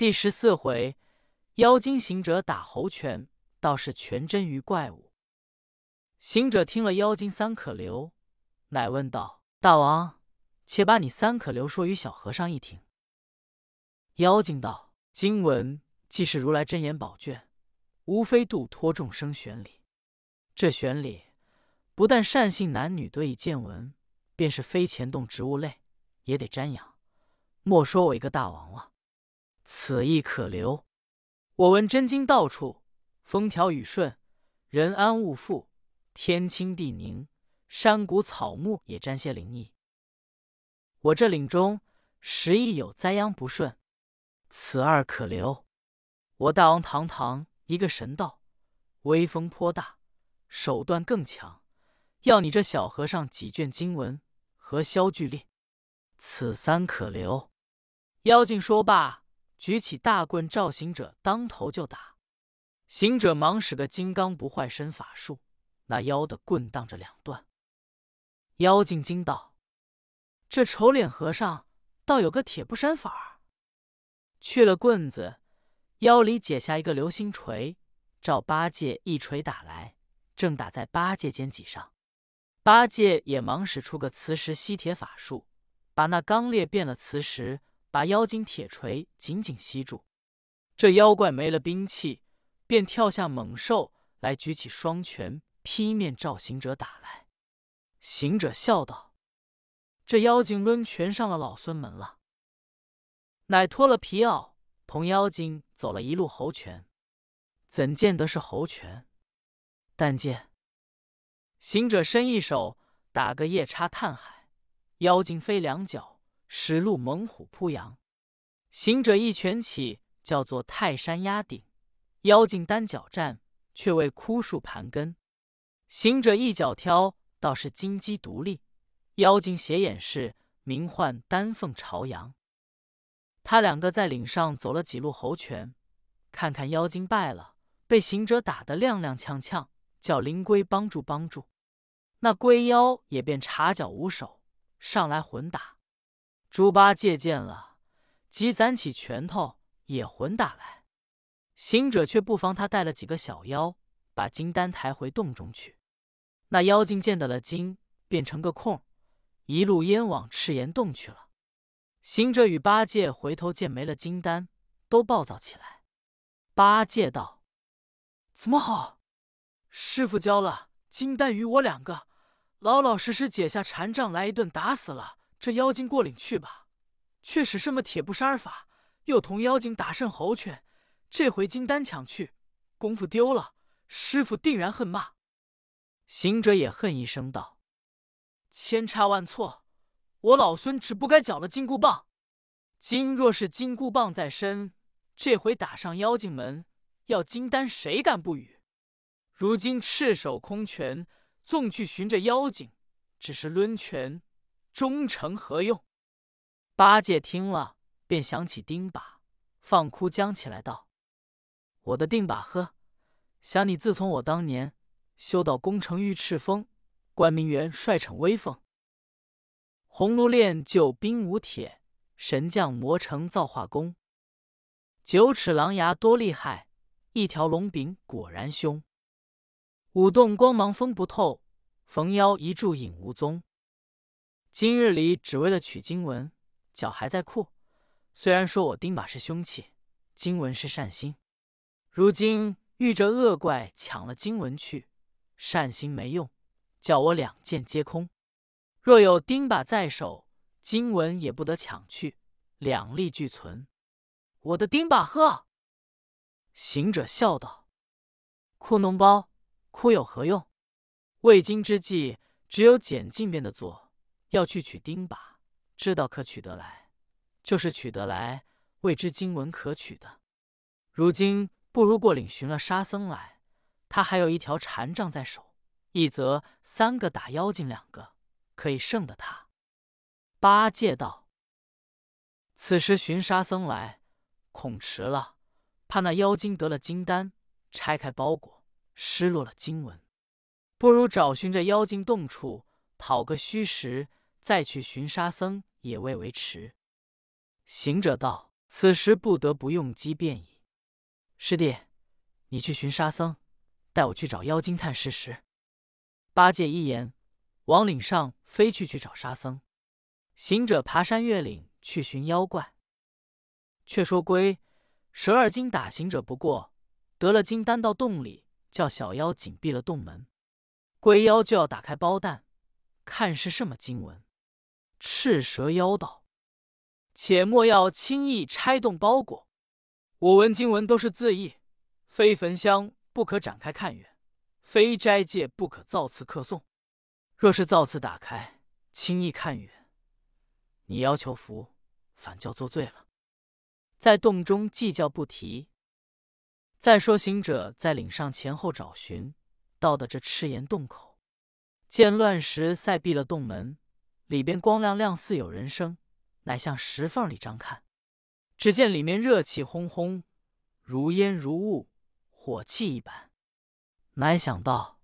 第十四回，妖精行者打猴拳，倒是全真于怪物。行者听了妖精三可留，乃问道：“大王，且把你三可留说与小和尚一听。”妖精道：“经文既是如来真言宝卷，无非度脱众生玄理。这玄理，不但善信男女得以见闻，便是非钱动植物类，也得瞻仰。莫说我一个大王了。”此亦可留。我闻真经到处，风调雨顺，人安物富，天清地宁，山谷草木也沾些灵异。我这岭中时亦有灾殃不顺，此二可留。我大王堂堂一个神道，威风颇大，手段更强，要你这小和尚几卷经文，何消惧力？此三可留。妖精说罢。举起大棍，照行者当头就打。行者忙使个金刚不坏身法术，那妖的棍荡着两段。妖精惊道：“这丑脸和尚倒有个铁布衫法儿。”去了棍子，腰里解下一个流星锤，照八戒一锤打来，正打在八戒肩脊上。八戒也忙使出个磁石吸铁法术，把那刚裂变了磁石。把妖精铁锤紧紧吸住，这妖怪没了兵器，便跳下猛兽来，举起双拳劈面照行者打来。行者笑道：“这妖精抡拳上了老孙门了。”乃脱了皮袄，同妖精走了一路猴拳。怎见得是猴拳？但见行者伸一手打个夜叉探海，妖精飞两脚。使路猛虎扑羊，行者一拳起，叫做泰山压顶；妖精单脚站，却为枯树盘根。行者一脚挑，倒是金鸡独立；妖精斜眼视，名唤丹凤朝阳。他两个在岭上走了几路猴拳，看看妖精败了，被行者打得踉踉跄跄，叫灵龟帮助帮助。那龟妖也便插脚无手，上来混打。猪八戒见了，即攒起拳头也混打来。行者却不防他带了几个小妖，把金丹抬回洞中去。那妖精见得了金，变成个空，一路烟往赤岩洞去了。行者与八戒回头见没了金丹，都暴躁起来。八戒道：“怎么好？师傅教了金丹与我两个，老老实实解下禅杖来，一顿打死了。”这妖精过岭去吧，却使什么铁布衫法，又同妖精打胜猴拳，这回金丹抢去，功夫丢了，师傅定然恨骂。行者也恨一声道：“千差万错，我老孙只不该缴了金箍棒。今若是金箍棒在身，这回打上妖精门，要金丹谁敢不与？如今赤手空拳，纵去寻着妖精，只是抡拳。”忠诚何用？八戒听了，便想起钉耙，放哭将起来道：“我的钉耙呵，想你自从我当年修到功成玉赤峰，关明元帅逞威风，红炉炼就冰无铁，神将磨成造化功，九齿狼牙多厉害，一条龙柄果然凶，舞动光芒风不透，逢妖一柱影无踪。”今日里只为了取经文，脚还在哭。虽然说我钉把是凶器，经文是善心，如今遇着恶怪抢了经文去，善心没用，叫我两件皆空。若有钉把在手，经文也不得抢去，两利俱存。我的钉把呵！行者笑道：“哭脓包，哭有何用？未经之计，只有捡进便的做。”要去取钉耙，知道可取得来，就是取得来，未知经文可取的。如今不如过岭寻了沙僧来，他还有一条禅杖在手，一则三个打妖精，两个可以胜得他。八戒道：“此时寻沙僧来，恐迟了，怕那妖精得了金丹，拆开包裹，失落了经文。不如找寻这妖精洞处，讨个虚实。”再去寻沙僧也未为迟。行者道：“此时不得不用机便矣。师弟，你去寻沙僧，带我去找妖精探事实。八戒一言，往岭上飞去，去找沙僧。行者爬山越岭去寻妖怪。却说龟蛇二精打行者不过，得了金丹到洞里，叫小妖紧闭了洞门。龟妖就要打开包蛋，看是什么经文。赤蛇妖道：“且莫要轻易拆动包裹，我闻经文都是字义，非焚香不可展开看远，非斋戒不可造次刻诵。若是造次打开，轻易看远，你要求福，反叫作罪了。在洞中计较不提。再说行者在岭上前后找寻，到的这赤岩洞口，见乱石塞闭了洞门。”里边光亮亮，似有人声，乃向石缝里张看。只见里面热气烘烘，如烟如雾，火气一般。乃想到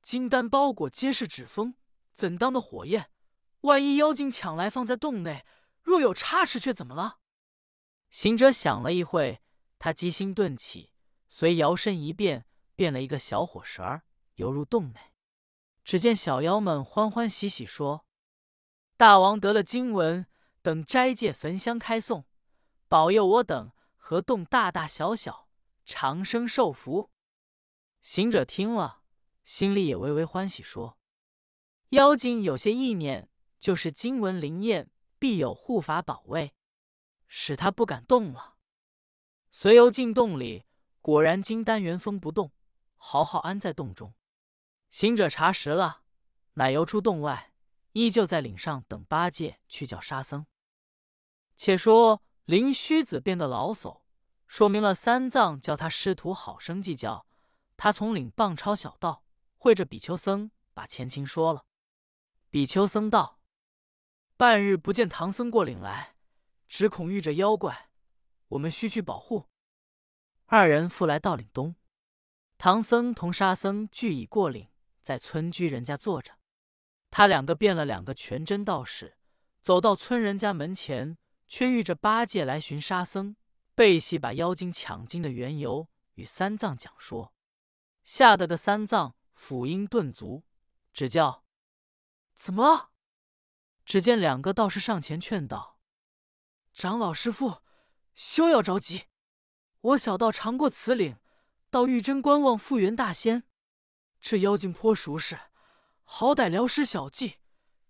金丹包裹皆是纸封，怎当的火焰？万一妖精抢来放在洞内，若有差池，却怎么了？行者想了一会，他机心顿起，随摇身一变，变了一个小火蛇儿，游入洞内。只见小妖们欢欢喜喜说。大王得了经文，等斋戒焚香开诵，保佑我等和洞大大小小长生受福。行者听了，心里也微微欢喜，说：“妖精有些意念，就是经文灵验，必有护法保卫，使他不敢动了。”随游进洞里，果然金丹原封不动，好好安在洞中。行者查实了，乃游出洞外。依旧在岭上等八戒去叫沙僧。且说灵虚子变得老叟，说明了三藏叫他师徒好生计较。他从岭傍抄小道，会着比丘僧，把前情说了。比丘僧道：“半日不见唐僧过岭来，只恐遇着妖怪，我们须去保护。”二人复来到岭东，唐僧同沙僧俱已过岭，在村居人家坐着。他两个变了两个全真道士，走到村人家门前，却遇着八戒来寻沙僧，背戏把妖精抢经的缘由与三藏讲说，吓得的三藏斧音顿足，只叫怎么？只见两个道士上前劝道：“长老师傅，休要着急，我小道常过此岭，到玉真观望复原大仙，这妖精颇熟识。”好歹聊师小计，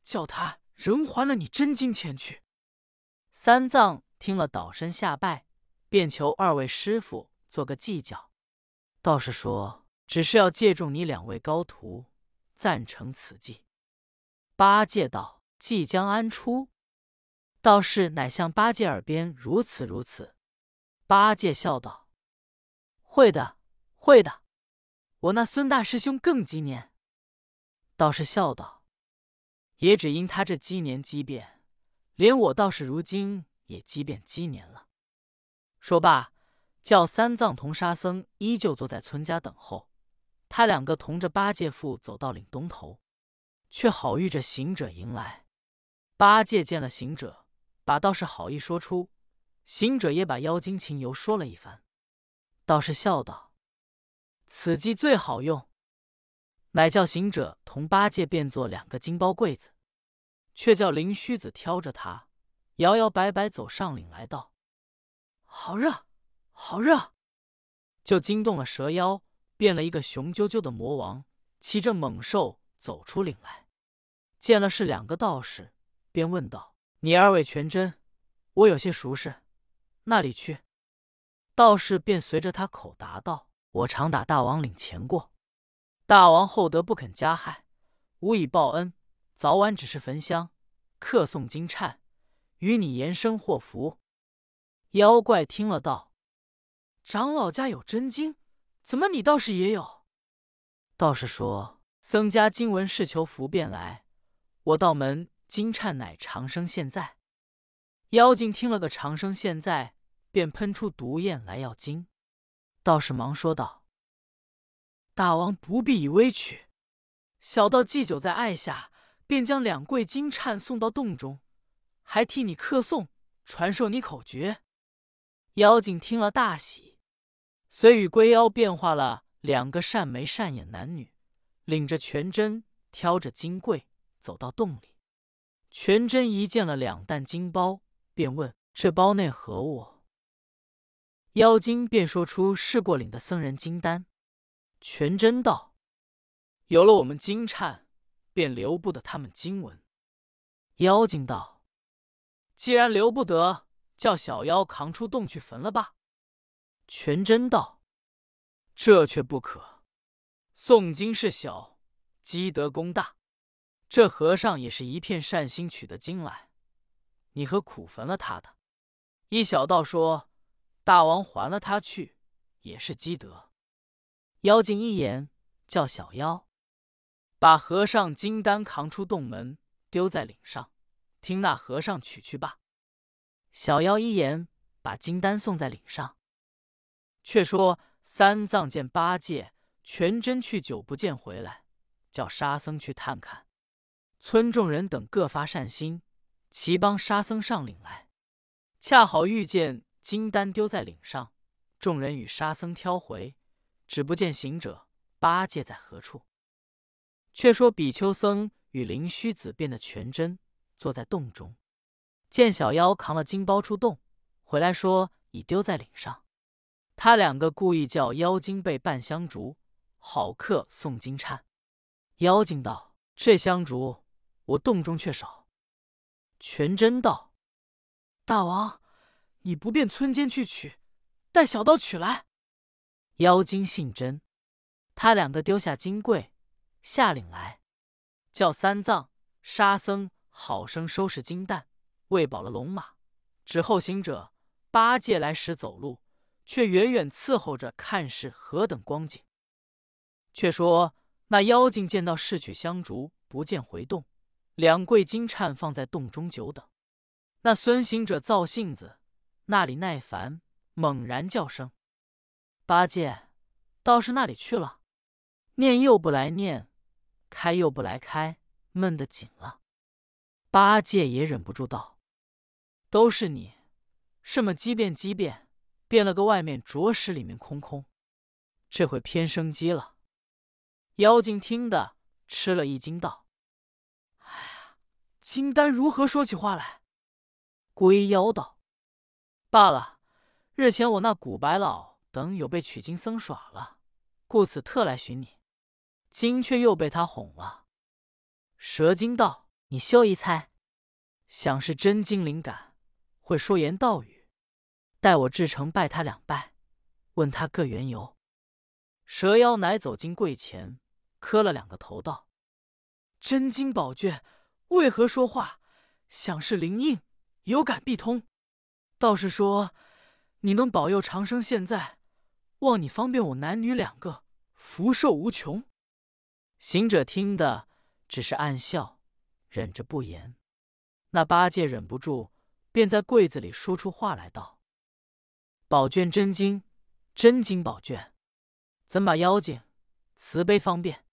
叫他人还了你真金钱去。三藏听了，倒身下拜，便求二位师傅做个计较。道士说：“只是要借重你两位高徒，赞成此计。”八戒道：“计将安出？”道士乃向八戒耳边如此如此。八戒笑道：“会的，会的。我那孙大师兄更机念。”道士笑道：“也只因他这积年积变，连我道士如今也积变积年了。”说罢，叫三藏同沙僧依旧坐在村家等候。他两个同着八戒父走到岭东头，却好遇着行者迎来。八戒见了行者，把道士好意说出，行者也把妖精情由说了一番。道士笑道：“此计最好用。”乃叫行者同八戒变作两个金包柜子，却叫灵虚子挑着他，摇摇摆摆走上岭来道：“好热，好热！”就惊动了蛇妖，变了一个雄赳赳的魔王，骑着猛兽走出岭来，见了是两个道士，便问道：“你二位全真，我有些熟识，那里去？”道士便随着他口答道：“我常打大王岭前过。”大王厚德不肯加害，无以报恩，早晚只是焚香、客诵金忏，与你延生祸福。妖怪听了道：“长老家有真经，怎么你倒是也有？”道士说：“僧家经文是求福便来，我道门金忏乃长生现在。”妖精听了个长生现在，便喷出毒焰来要经。道士忙说道。大王不必以威取，小道祭酒在爱下，便将两柜金忏送到洞中，还替你刻诵，传授你口诀，妖精听了大喜，遂与龟妖变化了两个善眉善眼男女，领着全真，挑着金柜走到洞里。全真一见了两担金包，便问：“这包内何物？”妖精便说出试过领的僧人金丹。全真道：“有了我们金颤，便留不得他们经文。”妖精道：“既然留不得，叫小妖扛出洞去焚了吧。”全真道：“这却不可。诵经事小，积德功大。这和尚也是一片善心取的经来，你何苦焚了他的？依小道说，大王还了他去，也是积德。”妖精一言，叫小妖把和尚金丹扛出洞门，丢在岭上，听那和尚取去罢。小妖一言，把金丹送在岭上。却说三藏见八戒、全真去久不见回来，叫沙僧去探看。村众人等各发善心，齐帮沙僧上岭来。恰好遇见金丹丢在岭上，众人与沙僧挑回。只不见行者八戒在何处？却说比丘僧与灵虚子变的全真坐在洞中，见小妖扛了金包出洞，回来说已丢在岭上。他两个故意叫妖精备半香烛，好客诵经忏。妖精道：“这香烛我洞中却少。”全真道：“大王，你不便村间去取，带小道取来。”妖精姓真，他两个丢下金柜，下岭来，叫三藏、沙僧好生收拾金蛋，喂饱了龙马，之后行者八戒来时走路，却远远伺候着看是何等光景。却说那妖精见到侍取香烛，不见回洞，两柜金颤放在洞中久等。那孙行者造性子，那里耐烦，猛然叫声。八戒，道士那里去了？念又不来念，开又不来开，闷得紧了。八戒也忍不住道：“都是你，什么机变机变，变了个外面着实里面空空，这回偏生机了。”妖精听得吃了一惊，道：“哎呀，金丹如何说起话来？”龟妖道：“罢了，日前我那古白老。”等有被取经僧耍了，故此特来寻你。今却又被他哄了。蛇精道：“你休一猜，想是真精灵感，会说言道语。待我至诚拜他两拜，问他各缘由。”蛇妖乃走进柜前，磕了两个头，道：“真经宝卷为何说话？想是灵应，有感必通。道士说，你能保佑长生现在。”望你方便我男女两个福寿无穷。行者听得只是暗笑，忍着不言。那八戒忍不住，便在柜子里说出话来道：“宝卷真经，真经宝卷，怎把妖精慈悲方便？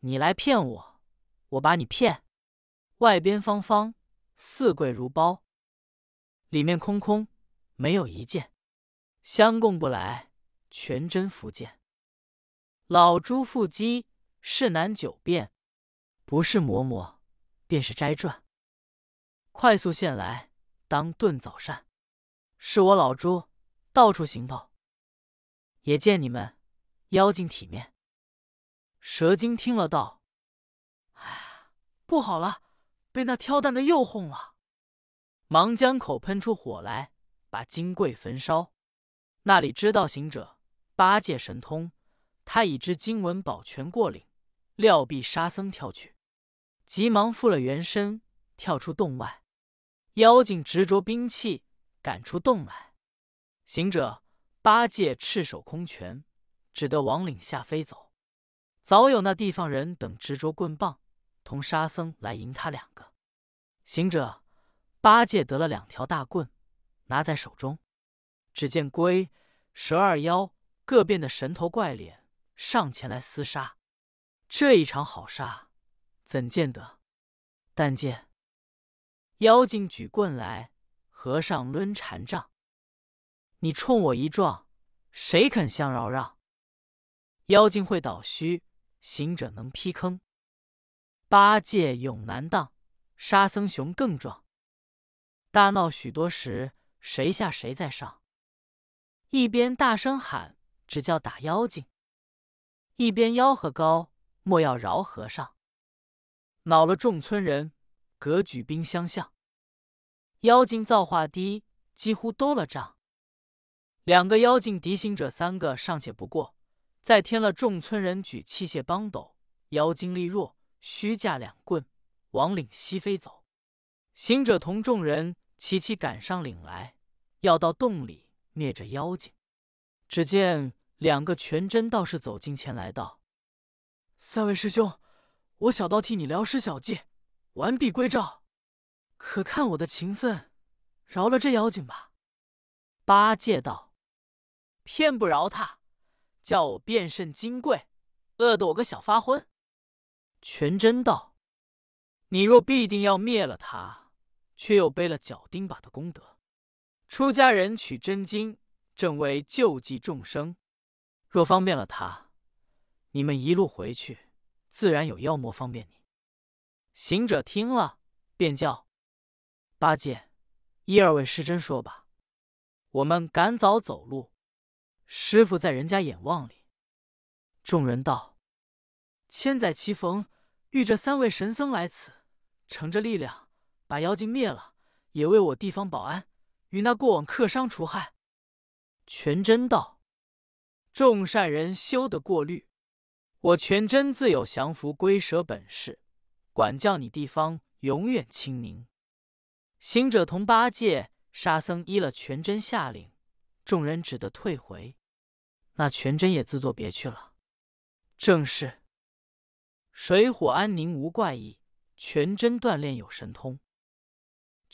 你来骗我，我把你骗。外边方方，四柜如包，里面空空，没有一件。”相供不来，全真福见。老猪腹肌，事难九变，不是嬷嬷，便是斋转。快速现来，当顿早膳。是我老猪，到处行头。也见你们妖精体面。蛇精听了道：“哎呀，不好了，被那挑担的又哄了。”忙将口喷出火来，把金柜焚烧。那里知道行者八戒神通，他已知经文保全过岭，料必沙僧跳去，急忙复了原身，跳出洞外。妖精执着兵器，赶出洞来。行者八戒赤手空拳，只得往岭下飞走。早有那地方人等执着棍棒，同沙僧来迎他两个。行者八戒得了两条大棍，拿在手中。只见龟、蛇二妖各变得神头怪脸，上前来厮杀。这一场好杀，怎见得？但见妖精举棍来，和尚抡禅杖，你冲我一撞，谁肯相饶让？妖精会倒虚，行者能劈坑。八戒勇难当，沙僧雄更壮。大闹许多时，谁下谁在上？一边大声喊，只叫打妖精；一边吆喝高，莫要饶和尚。恼了众村人，各举兵相向。妖精造化低，几乎兜了仗。两个妖精敌行者三个尚且不过，再添了众村人举器械帮斗，妖精力弱，虚架两棍往岭西飞走。行者同众人齐齐赶上岭来，要到洞里灭这妖精。只见两个全真道士走近前来道：“三位师兄。”我小道替你疗师小计，完璧归赵，可看我的情分，饶了这妖精吧。八戒道：“偏不饶他，叫我变甚金贵，饿得我个小发昏。”全真道：“你若必定要灭了他，却又背了脚钉把的功德，出家人取真经，正为救济众生。若方便了他，你们一路回去。”自然有妖魔方便你。行者听了，便叫八戒、一二位师真说吧。我们赶早走路，师傅在人家眼望里。众人道：“千载奇逢，遇着三位神僧来此，乘着力量把妖精灭了，也为我地方保安，与那过往客商除害。”全真道：“众善人休得过虑。”我全真自有降服龟蛇本事，管教你地方永远清宁。行者同八戒、沙僧依了全真下令，众人只得退回。那全真也自作别去了。正是水火安宁无怪异，全真锻炼有神通。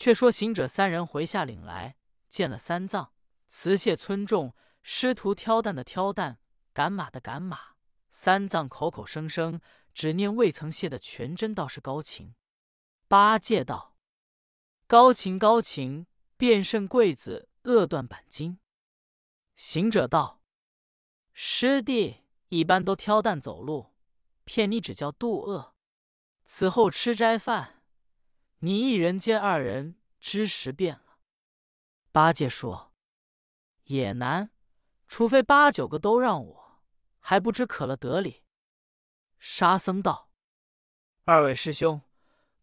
却说行者三人回下岭来，见了三藏，辞谢村众，师徒挑担的挑担，赶马的赶马。三藏口口声声只念未曾谢的全真道是高情。八戒道：“高情高情，便胜贵子恶断板筋。”行者道：“师弟一般都挑担走路，骗你只叫渡厄。此后吃斋饭，你一人兼二人，知识变了。”八戒说：“也难，除非八九个都让我。”还不知可了得里。沙僧道：“二位师兄，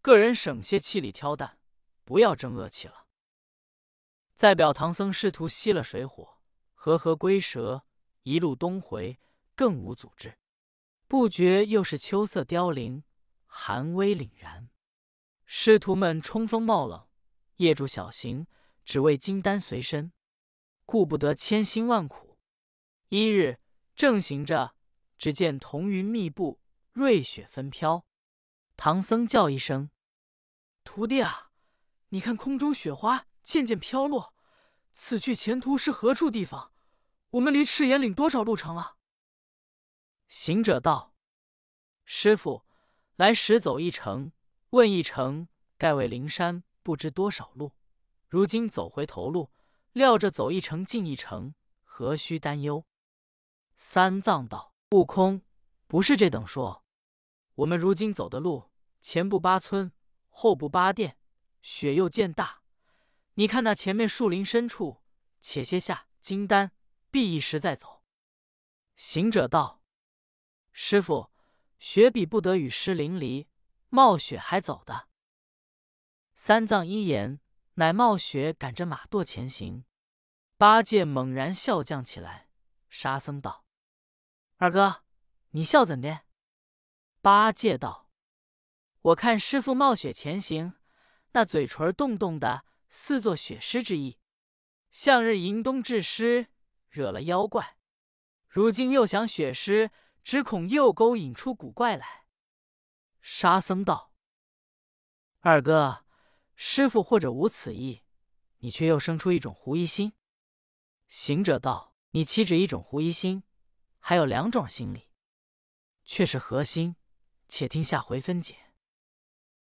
个人省些气力挑担，不要争恶气了。”再表唐僧师徒熄了水火，和合龟蛇，一路东回，更无阻滞。不觉又是秋色凋零，寒微凛然。师徒们冲锋冒冷，夜住小行，只为金丹随身，顾不得千辛万苦。一日。正行着，只见彤云密布，瑞雪纷飘。唐僧叫一声：“徒弟啊，你看空中雪花渐渐飘落，此去前途是何处地方？我们离赤岩岭多少路程了？”行者道：“师傅，来时走一程，问一程，盖为灵山不知多少路。如今走回头路，料着走一程进一程，何须担忧？”三藏道：“悟空，不是这等说。我们如今走的路，前不八村，后不八殿，雪又渐大。你看那前面树林深处，且歇下金丹，必一时再走。”行者道：“师傅，雪比不得与师淋漓，冒雪还走的。”三藏一言，乃冒雪赶着马垛前行。八戒猛然笑将起来。沙僧道：二哥，你笑怎的？八戒道：“我看师傅冒雪前行，那嘴唇动动的，似作雪狮之意。向日迎冬致湿，惹了妖怪。如今又想雪狮，只恐又勾引出古怪来。”沙僧道：“二哥，师傅或者无此意，你却又生出一种狐疑心。”行者道：“你岂止一种狐疑心？”还有两种心理，却是核心，且听下回分解。